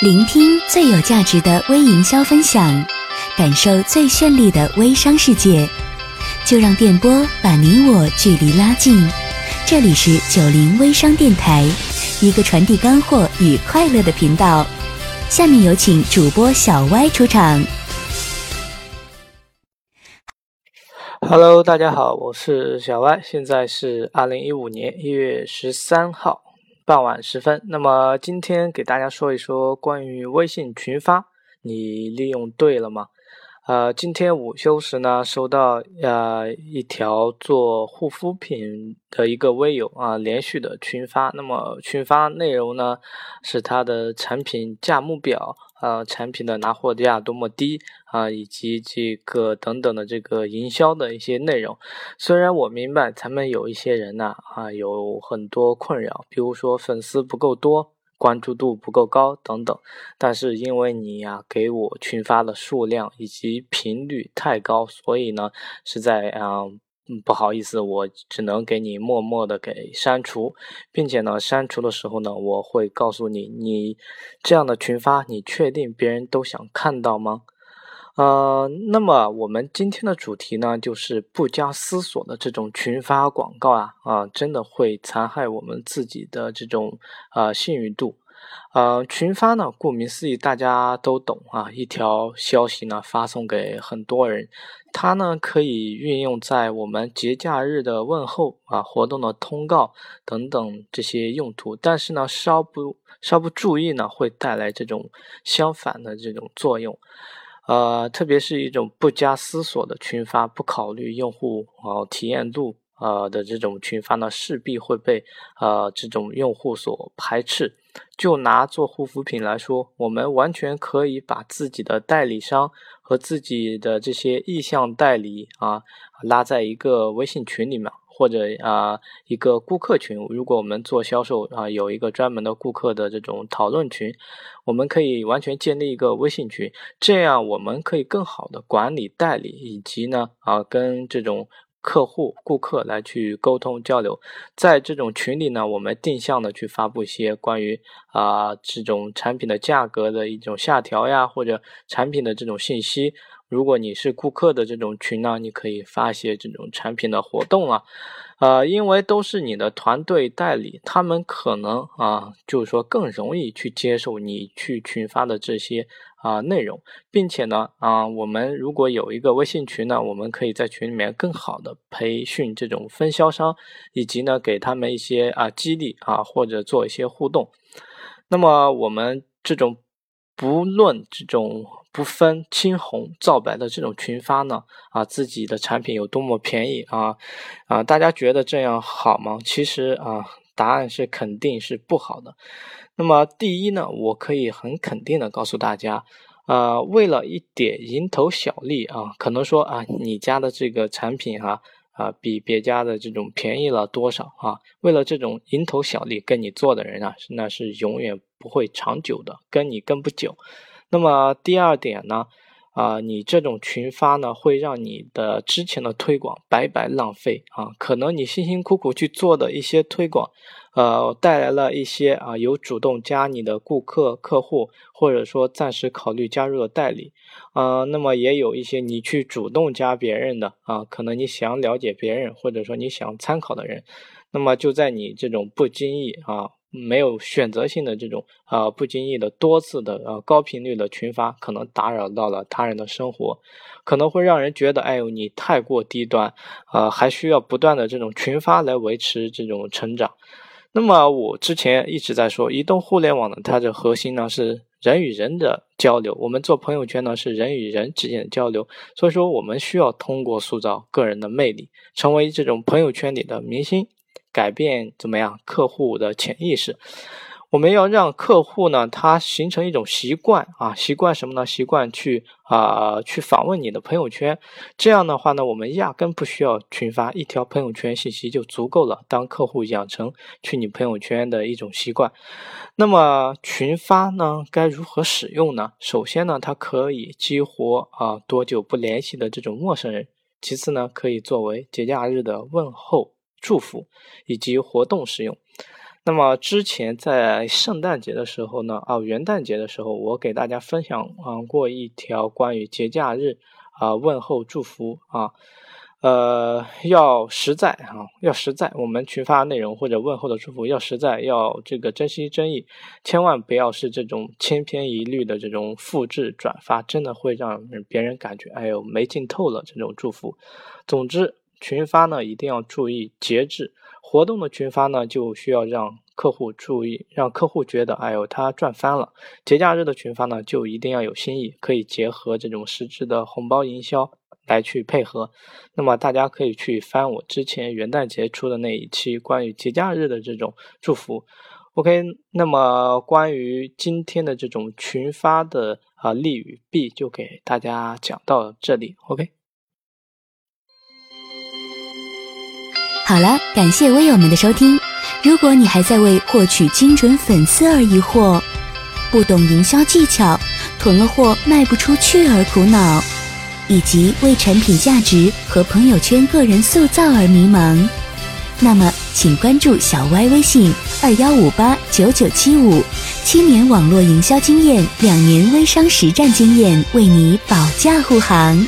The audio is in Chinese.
聆听最有价值的微营销分享，感受最绚丽的微商世界，就让电波把你我距离拉近。这里是九零微商电台，一个传递干货与快乐的频道。下面有请主播小歪出场。Hello，大家好，我是小歪，现在是二零一五年一月十三号。傍晚时分，那么今天给大家说一说关于微信群发，你利用对了吗？呃，今天午休时呢，收到呃一条做护肤品的一个微友啊连续的群发，那么群发内容呢是他的产品价目表。呃，产品的拿货价多么低啊，以及这个等等的这个营销的一些内容。虽然我明白咱们有一些人呢啊有很多困扰，比如说粉丝不够多、关注度不够高等等，但是因为你呀给我群发的数量以及频率太高，所以呢是在啊。嗯，不好意思，我只能给你默默的给删除，并且呢，删除的时候呢，我会告诉你，你这样的群发，你确定别人都想看到吗？呃，那么我们今天的主题呢，就是不加思索的这种群发广告啊，啊，真的会残害我们自己的这种啊信誉度。呃，群发呢，顾名思义，大家都懂啊。一条消息呢，发送给很多人，它呢可以运用在我们节假日的问候啊、活动的通告等等这些用途。但是呢，稍不稍不注意呢，会带来这种相反的这种作用。呃，特别是一种不加思索的群发，不考虑用户啊体验度。呃的这种群发呢，势必会被呃这种用户所排斥。就拿做护肤品来说，我们完全可以把自己的代理商和自己的这些意向代理啊拉在一个微信群里面，或者啊一个顾客群。如果我们做销售啊，有一个专门的顾客的这种讨论群，我们可以完全建立一个微信群，这样我们可以更好的管理代理，以及呢啊跟这种。客户、顾客来去沟通交流，在这种群里呢，我们定向的去发布一些关于啊这种产品的价格的一种下调呀，或者产品的这种信息。如果你是顾客的这种群呢，你可以发一些这种产品的活动啊，呃，因为都是你的团队代理，他们可能啊，就是说更容易去接受你去群发的这些啊内容，并且呢，啊，我们如果有一个微信群呢，我们可以在群里面更好的培训这种分销商，以及呢给他们一些啊激励啊，或者做一些互动。那么我们这种不论这种。不分青红皂白的这种群发呢，啊，自己的产品有多么便宜啊，啊，大家觉得这样好吗？其实啊，答案是肯定是不好的。那么第一呢，我可以很肯定的告诉大家，呃，为了一点蝇头小利啊，可能说啊，你家的这个产品哈啊，比别家的这种便宜了多少啊？为了这种蝇头小利跟你做的人啊，那是永远不会长久的，跟你跟不久。那么第二点呢，啊，你这种群发呢，会让你的之前的推广白白浪费啊。可能你辛辛苦苦去做的一些推广，呃，带来了一些啊有主动加你的顾客客户，或者说暂时考虑加入的代理，啊，那么也有一些你去主动加别人的啊，可能你想了解别人，或者说你想参考的人，那么就在你这种不经意啊。没有选择性的这种啊，不经意的多次的呃高频率的群发，可能打扰到了他人的生活，可能会让人觉得，哎呦，你太过低端，啊，还需要不断的这种群发来维持这种成长。那么我之前一直在说，移动互联网呢，它的核心呢是人与人的交流，我们做朋友圈呢是人与人之间的交流，所以说我们需要通过塑造个人的魅力，成为这种朋友圈里的明星。改变怎么样？客户的潜意识，我们要让客户呢，他形成一种习惯啊，习惯什么呢？习惯去啊，去访问你的朋友圈。这样的话呢，我们压根不需要群发一条朋友圈信息就足够了。当客户养成去你朋友圈的一种习惯，那么群发呢，该如何使用呢？首先呢，它可以激活啊多久不联系的这种陌生人。其次呢，可以作为节假日的问候。祝福以及活动使用，那么之前在圣诞节的时候呢，啊元旦节的时候，我给大家分享啊过一条关于节假日啊问候祝福啊，呃要实在啊要实在，我们群发内容或者问候的祝福要实在，要这个真心真意，千万不要是这种千篇一律的这种复制转发，真的会让别人感觉哎呦没劲透了这种祝福。总之群发呢一定要注意节制。活动的群发呢，就需要让客户注意，让客户觉得，哎呦，他赚翻了。节假日的群发呢，就一定要有新意，可以结合这种实质的红包营销来去配合。那么大家可以去翻我之前元旦节出的那一期关于节假日的这种祝福。OK，那么关于今天的这种群发的啊利与弊，就给大家讲到这里。OK。好了，感谢微友们的收听。如果你还在为获取精准粉丝而疑惑，不懂营销技巧，囤了货卖不出去而苦恼，以及为产品价值和朋友圈个人塑造而迷茫，那么请关注小歪微信二幺五八九九七五，七年网络营销经验，两年微商实战经验，为你保驾护航。